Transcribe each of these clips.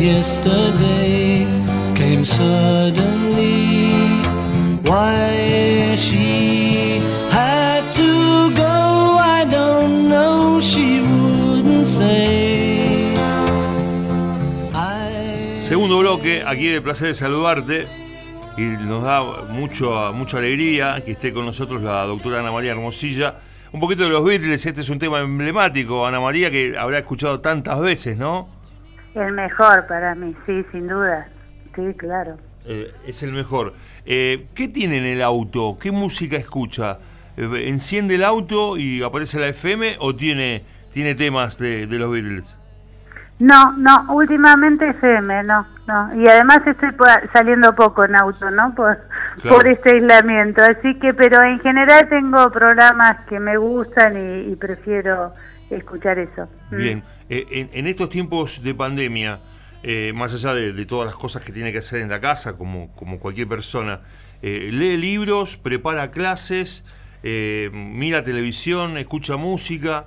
yesterday came suddenly. Why she had to go, I don't know. She wouldn't say. I Segundo bloque, aquí de placer de saludarte. Y nos da mucho, mucha alegría que esté con nosotros la doctora Ana María Hermosilla. Un poquito de los Beatles, este es un tema emblemático, Ana María, que habrá escuchado tantas veces, ¿no? El mejor para mí, sí, sin duda. Sí, claro. Eh, es el mejor. Eh, ¿Qué tiene en el auto? ¿Qué música escucha? Eh, ¿Enciende el auto y aparece la FM o tiene, tiene temas de, de los Beatles? No, no, últimamente FM, no, no. Y además estoy saliendo poco en auto, ¿no? Por, Claro. por este aislamiento. Así que, pero en general tengo programas que me gustan y, y prefiero escuchar eso. Mm. Bien, eh, en, en estos tiempos de pandemia, eh, más allá de, de todas las cosas que tiene que hacer en la casa, como, como cualquier persona, eh, lee libros, prepara clases, eh, mira televisión, escucha música.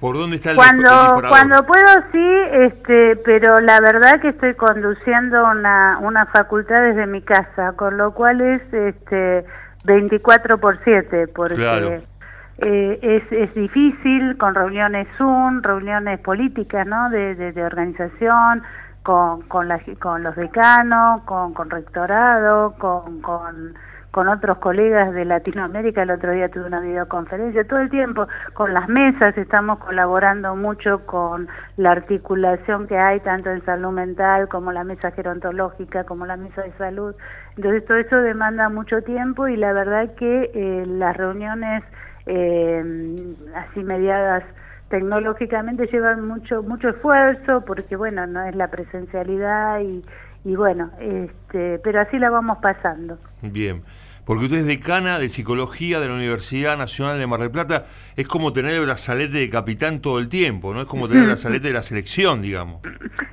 ¿Por dónde está el, Cuando, cuando puedo sí, este, pero la verdad que estoy conduciendo una, una facultad desde mi casa, con lo cual es este 24 por 7, porque Claro. Eh, es, es difícil con reuniones Zoom, reuniones políticas, ¿no? De, de, de organización, con, con, la- con los decanos, con, con rectorado, con, con, con otros colegas de Latinoamérica. El otro día tuve una videoconferencia, todo el tiempo con las mesas estamos colaborando mucho con la articulación que hay tanto en salud mental como la mesa gerontológica, como la mesa de salud. Entonces todo eso demanda mucho tiempo y la verdad que eh, las reuniones eh, así mediadas tecnológicamente llevan mucho mucho esfuerzo porque bueno no es la presencialidad y, y bueno este pero así la vamos pasando. Bien, porque usted es decana de psicología de la Universidad Nacional de Mar del Plata. Es como tener el brazalete de capitán todo el tiempo, ¿no? Es como tener el brazalete de la selección, digamos.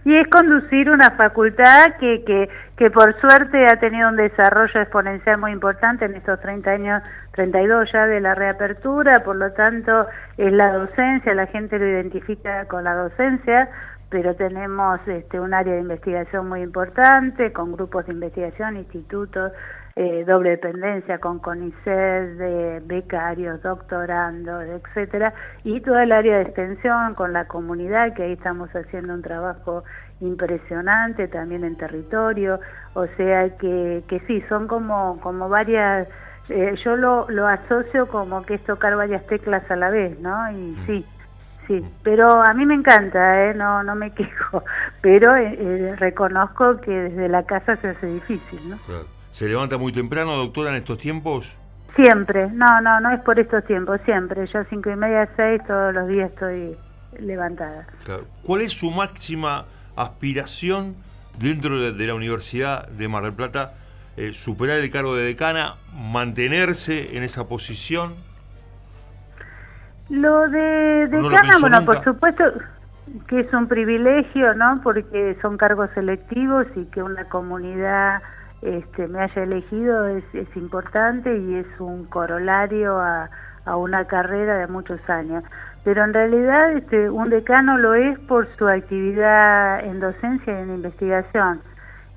y es conducir una facultad que, que, que por suerte ha tenido un desarrollo exponencial muy importante en estos 30 años, 32 ya de la reapertura, por lo tanto es la docencia, la gente lo identifica con la docencia, pero tenemos este, un área de investigación muy importante, con grupos de investigación, institutos, eh, doble dependencia con CONICET, de becarios, doctorandos, etcétera, y toda el área de extensión con la comunidad, que ahí estamos haciendo un trabajo impresionante también en territorio, o sea que, que sí, son como, como varias, eh, yo lo, lo asocio como que es tocar varias teclas a la vez, ¿no? Y sí, sí, pero a mí me encanta, ¿eh? no, no me quejo, pero eh, eh, reconozco que desde la casa se hace difícil, ¿no? Claro. ¿Se levanta muy temprano, doctora, en estos tiempos? Siempre, no, no, no es por estos tiempos, siempre. Yo cinco y media, seis, todos los días estoy levantada. Claro. ¿Cuál es su máxima aspiración dentro de, de la Universidad de Mar del Plata? Eh, ¿Superar el cargo de decana? ¿Mantenerse en esa posición? Lo de, de ¿No lo Cana, pensó bueno, nunca? por supuesto que es un privilegio, ¿no? Porque son cargos selectivos y que una comunidad este, me haya elegido es, es importante y es un corolario a, a una carrera de muchos años. Pero en realidad este, un decano lo es por su actividad en docencia y en investigación.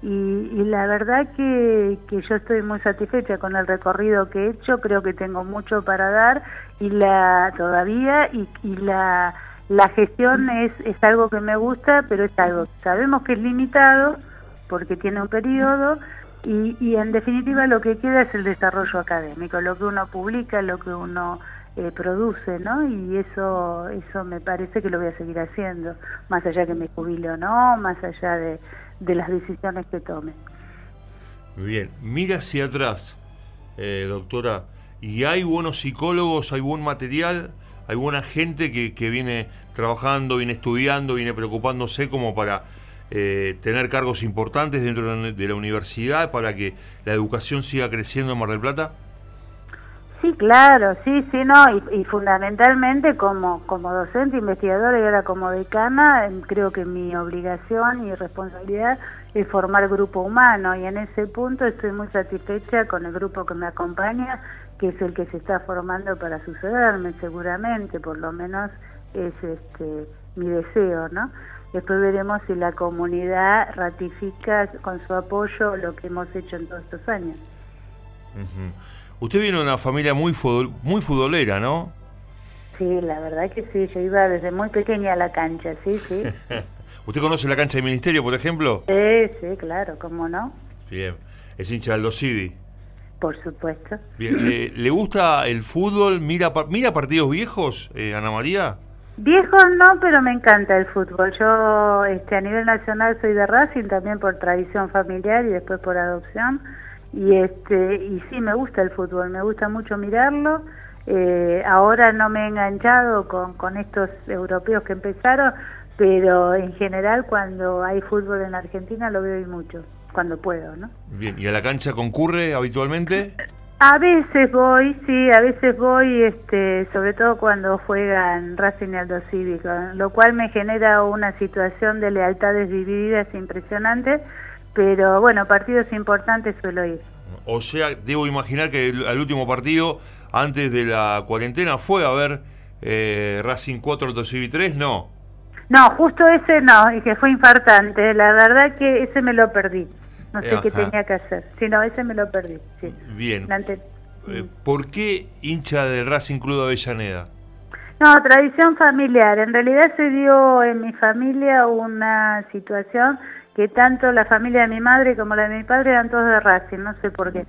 Y, y la verdad que, yo estoy muy satisfecha con el recorrido que he hecho, creo que tengo mucho para dar y la todavía y, y la, la gestión es, es algo que me gusta, pero es algo que sabemos que es limitado porque tiene un periodo y, y en definitiva lo que queda es el desarrollo académico, lo que uno publica, lo que uno eh, produce, ¿no? Y eso, eso me parece que lo voy a seguir haciendo, más allá que me jubile o no, más allá de, de las decisiones que tome. Bien, mira hacia atrás, eh, doctora, y hay buenos psicólogos, hay buen material, hay buena gente que, que viene trabajando, viene estudiando, viene preocupándose como para eh, tener cargos importantes dentro de la universidad para que la educación siga creciendo en Mar del Plata? Sí, claro, sí, sí, no, y, fundamentalmente como, como docente, investigadora y ahora como decana, creo que mi obligación y responsabilidad es formar grupo humano y en ese punto estoy muy satisfecha con el grupo que me acompaña, que es el que se está formando para sucederme seguramente, por lo menos es este mi deseo, ¿no? Después veremos si la comunidad ratifica con su apoyo lo que hemos hecho en todos estos años. Usted viene de una familia muy, muy futbolera, ¿no? Sí, la verdad que sí, yo iba desde muy pequeña a la cancha, sí, sí. ¿Usted conoce la cancha del Ministerio, por ejemplo? Sí, sí, claro, ¿cómo no? Bien, es hincha del Civi. Por supuesto. Bien, ¿le, gusta el fútbol? ¿Mira, mira partidos viejos, eh, Ana María? Viejos no, pero me encanta el fútbol. Yo este, a nivel nacional soy de Racing, también por tradición familiar y después por adopción. Y este y sí me gusta el fútbol me gusta mucho mirarlo. Eh, ahora no me he enganchado con, con estos europeos que empezaron pero en general cuando hay fútbol en Argentina lo veo y mucho cuando puedo no bien y a la cancha concurre habitualmente a veces voy sí a veces voy este sobre todo cuando juegan Racing y Aldo Cívico lo cual me genera una situación de lealtades divididas impresionante pero bueno, partidos importantes suelo ir. O sea, debo imaginar que el, último partido, antes de la cuarentena, fue a ver eh, Racing 4 3, ¿no? No, justo ese no, y que fue infartante. La verdad que ese me lo perdí. No sé qué tenía que hacer. Sí, no, ese me lo perdí. Sí. Bien. Eh, ¿Por qué hincha del Racing Club Avellaneda? No, tradición familiar. En realidad se dio en mi familia una situación que tanto la familia de mi madre como la de mi padre eran todos de Racing, no sé por qué.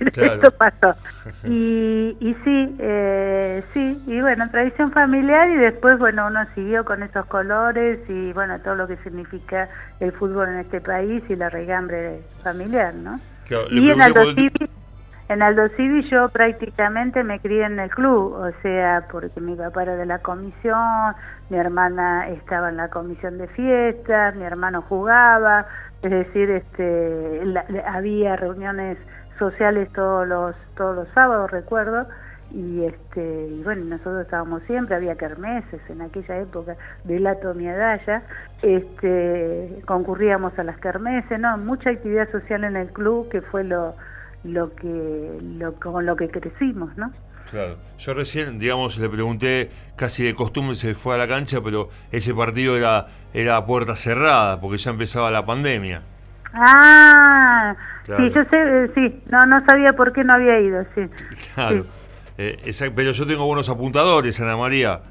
Esto pasó. Y, y sí, eh, sí, y bueno, tradición familiar y después, bueno, uno siguió con esos colores y bueno, todo lo que significa el fútbol en este país y la regambre familiar, ¿no? y en Aldo Civi, en Aldo Civi yo prácticamente me crié en el club, o sea, porque mi papá era de la comisión, mi hermana estaba en la comisión de fiestas, mi hermano jugaba, es decir, este, había reuniones sociales todos los todos los sábados, recuerdo, y este y bueno, nosotros estábamos siempre, había kermeses en aquella época, de la ya, este, concurríamos a las kermeses, no, mucha actividad social en el club que fue lo lo que lo, con lo que crecimos, ¿no? Claro. Yo recién, digamos, le pregunté, casi de costumbre se fue a la cancha, pero ese partido era, era a puerta cerrada, porque ya empezaba la pandemia. Ah, sí, yo sé, eh, sí, no, no sabía por qué no había ido, sí. Claro. Eh, pero yo tengo buenos apuntadores, Ana María.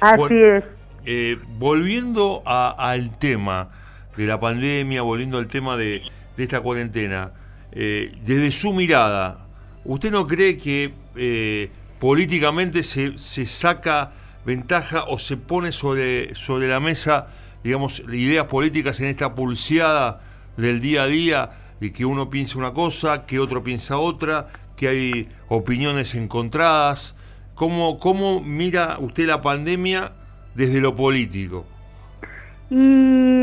Así es. Eh, volviendo al tema de la pandemia, volviendo al tema de, de esta cuarentena, desde su mirada, ¿Usted no cree que eh, políticamente se, se, saca ventaja o se pone sobre, sobre la mesa, digamos, ideas políticas en esta pulseada del día a día y que uno piensa una cosa, que otro piensa otra, que hay opiniones encontradas? ¿Cómo, cómo mira usted la pandemia desde lo político?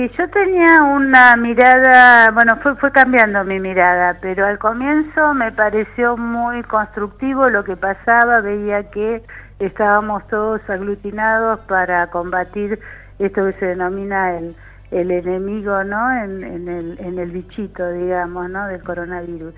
Yo tenía una mirada, bueno, fue, fue cambiando mi mirada, pero al comienzo me pareció muy constructivo lo que pasaba, veía que estábamos todos aglutinados para combatir esto que se denomina el, el enemigo, ¿no? En, en, el, en el bichito, digamos, ¿no? Del coronavirus.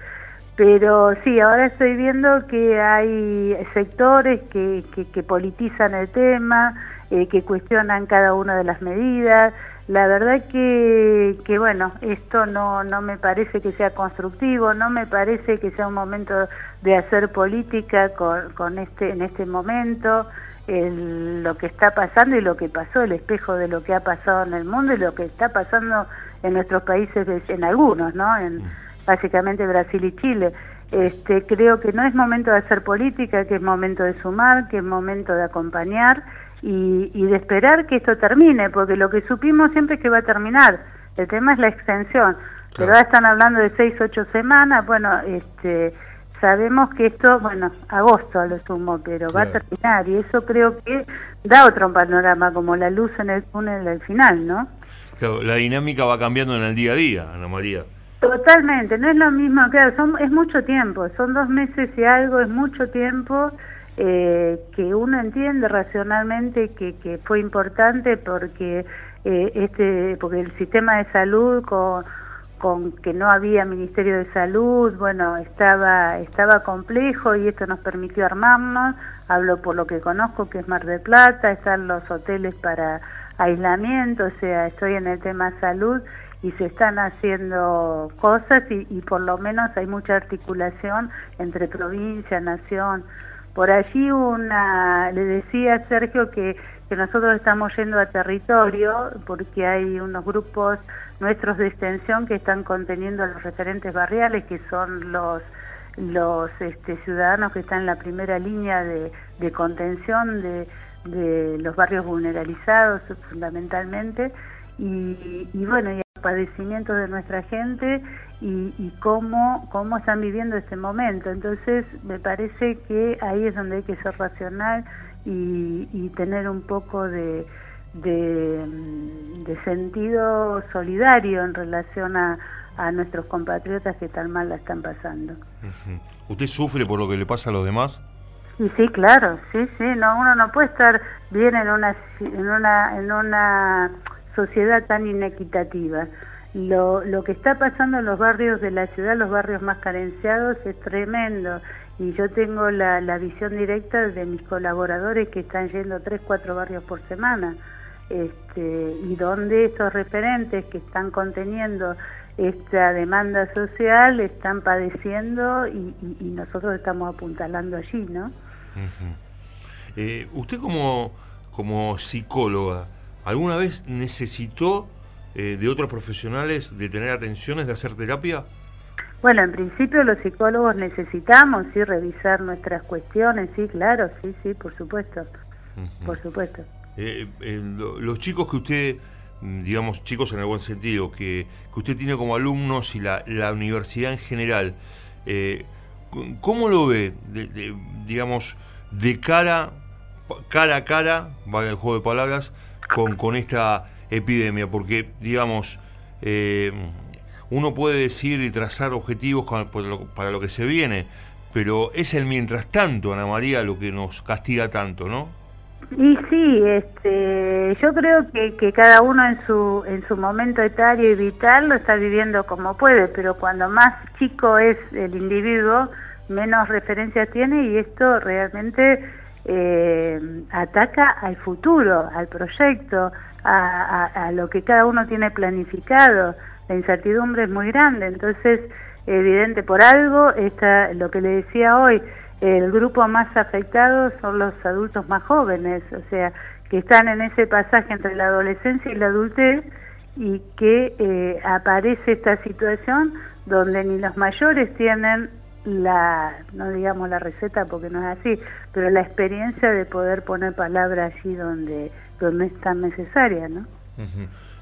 Pero sí, ahora estoy viendo que hay sectores que, que, que politizan el tema, eh, que cuestionan cada una de las medidas. La verdad que, que, bueno, esto no, no me parece que sea constructivo, no me parece que sea un momento de hacer política con, con este, en este momento. El, lo que está pasando y lo que pasó, el espejo de lo que ha pasado en el mundo y lo que está pasando en nuestros países, en algunos, ¿no? En, mm. básicamente Brasil y Chile. Este, creo que no es momento de hacer política, que es momento de sumar, que es momento de acompañar y, de esperar que esto termine, porque lo que supimos siempre es que va a terminar. El tema es la extensión. Pero ahora están hablando de seis, ocho semanas. Bueno, este, sabemos que esto, bueno, agosto a lo sumo, pero va a terminar y eso creo que da otro panorama, como la luz en el túnel al final, ¿no? Claro, la dinámica va cambiando en el día a día, Ana María. Totalmente, no es lo mismo, claro, son, es mucho tiempo, son dos meses y algo, es mucho tiempo eh, que uno entiende racionalmente que, que fue importante porque eh, este porque el sistema de salud con con que no había Ministerio de Salud, bueno, estaba, estaba complejo y esto nos permitió armarnos, hablo por lo que conozco que es Mar del Plata, están los hoteles para aislamiento, o sea, estoy en el tema salud y se están haciendo cosas y, y por lo menos hay mucha articulación entre provincia, nación. Por allí una, le decía a Sergio que que nosotros estamos yendo a territorio porque hay unos grupos nuestros de extensión que están conteniendo los referentes barriales que son los los este, ciudadanos que están en la primera línea de, contención de, de, los barrios vulnerabilizados fundamentalmente. Y, bueno y el padecimiento de nuestra gente y, y, cómo, cómo están viviendo este momento entonces me parece que ahí es donde hay que ser racional y, tener un poco de, de, sentido solidario en relación a, a, nuestros compatriotas que tan mal la están pasando. ¿Usted sufre por lo que le pasa a los demás? Y sí, claro, sí, sí, no, uno no puede estar bien en una, en una, en una sociedad tan inequitativa. Lo, lo que está pasando en los barrios de la ciudad, los barrios más carenciados, es tremendo y yo tengo la, la visión directa de mis colaboradores que están yendo tres, cuatro barrios por semana. Este, y donde estos referentes que están conteniendo esta demanda social están padeciendo y, nosotros estamos apuntalando allí, ¿no? Eh, usted como, como psicóloga, ¿alguna vez necesitó eh, de otros profesionales de tener atenciones, de hacer terapia? Bueno, en principio los psicólogos necesitamos sí revisar nuestras cuestiones, sí, claro, sí, sí, por supuesto, por supuesto. Eh, eh, los chicos que usted, mm, digamos, chicos en el buen sentido, que, que usted tiene como alumnos y la, la universidad en general, eh, ¿cómo lo ve, digamos, de cara, cara a cara, va el juego de palabras, con, con esta epidemia? Porque, digamos, uno puede decir y trazar objetivos para lo que se viene, pero es el mientras tanto, Ana María, lo que nos castiga tanto, ¿no? Y sí, este, yo creo que, que cada uno en su, en su momento etario y vital lo está viviendo como puede, pero cuando más chico es el individuo, menos referencias tiene y esto realmente eh, ataca al futuro, al proyecto, a, lo que cada uno tiene planificado. La incertidumbre es muy grande, entonces evidente por algo, está lo que le decía hoy, el grupo más afectado son los adultos más jóvenes, o sea, que están en ese pasaje entre la adolescencia y la adultez y que eh, aparece esta situación donde ni los mayores tienen la, no digamos la receta porque no es así, pero la experiencia de poder poner palabras allí donde, donde es tan necesaria, ¿no?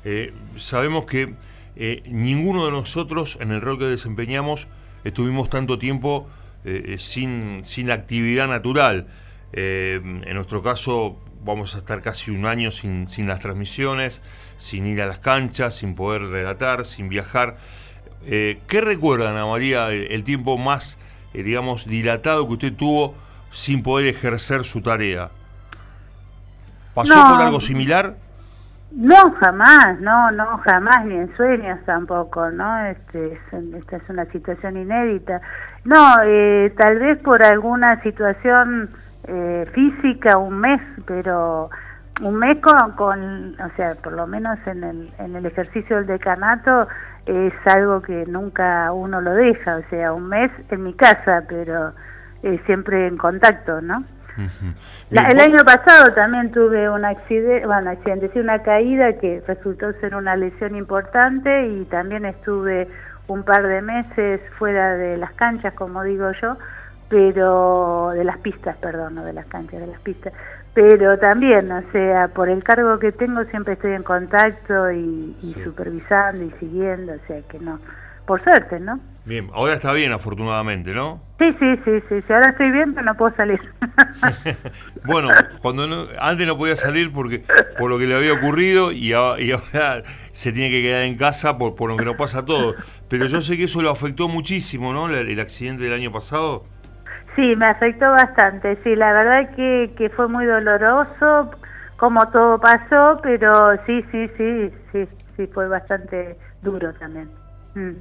Eh, sabemos que eh, ninguno de nosotros en el rol que desempeñamos estuvimos tanto tiempo eh, sin, sin actividad natural. En nuestro caso vamos a estar casi un año sin, sin las transmisiones, sin ir a las canchas, sin poder relatar, sin viajar. ¿Qué recuerda, Ana María, el, tiempo más, digamos, dilatado que usted tuvo sin poder ejercer su tarea? ¿Pasó por algo similar? No, jamás, no, no, jamás, ni en sueños tampoco, ¿no? Este, esta es una situación inédita. No, eh, tal vez por alguna situación eh, física, un mes, pero un mes con, con, o sea, por lo menos en el, en el ejercicio del decanato es algo que nunca uno lo deja, o sea, un mes en mi casa, pero eh, siempre en contacto, ¿no? el año pasado también tuve un accidente, bueno, accidente, sí, una caída que resultó ser una lesión importante y también estuve un par de meses fuera de las canchas, como digo yo, pero de las pistas, perdón, no de las canchas, de las pistas. Pero también, o sea, por el cargo que tengo siempre estoy en contacto y, supervisando y siguiendo, o sea que no, por suerte, ¿no? Bien, ahora está bien, afortunadamente, ¿no? Sí, sí, sí, sí, sí, ahora estoy bien, pero no puedo salir. bueno, cuando no, antes no podía salir porque por lo que le había ocurrido y, ahora se tiene que quedar en casa por, por lo que no pasa todo. Pero yo sé que eso lo afectó muchísimo, ¿no? El, accidente del año pasado. Sí, me afectó bastante, sí, la verdad que, que fue muy doloroso como todo pasó, pero sí, sí, sí, sí, sí, fue bastante duro también. Mm.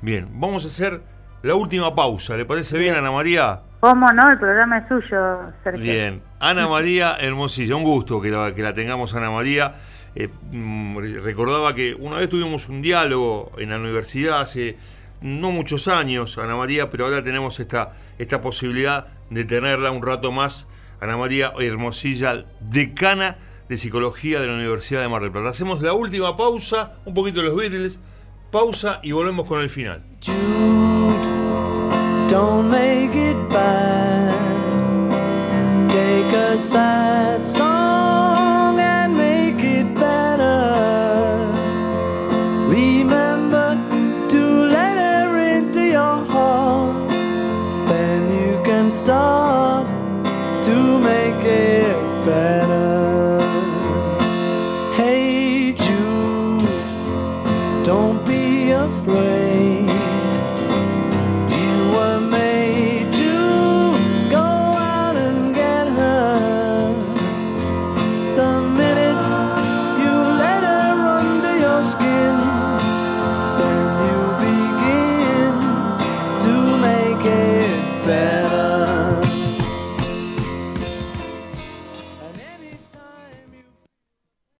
Bien, vamos a hacer la última pausa. ¿Le parece bien, Ana María? ¿Cómo no? El programa es suyo, Sergio. Bien. Ana María Hermosilla, un gusto que la, que la tengamos, Ana María. Eh, mm, recordaba que una vez tuvimos un diálogo en la universidad hace no muchos años, Ana María, pero ahora tenemos esta, esta posibilidad de tenerla un rato más. Ana María Hermosilla, decana de Psicología de la Universidad de Mar del Plata. Hacemos la última pausa, un poquito de los Beatles Pausa y volvemos con el final. Jude, don't make it bad. Take a sad song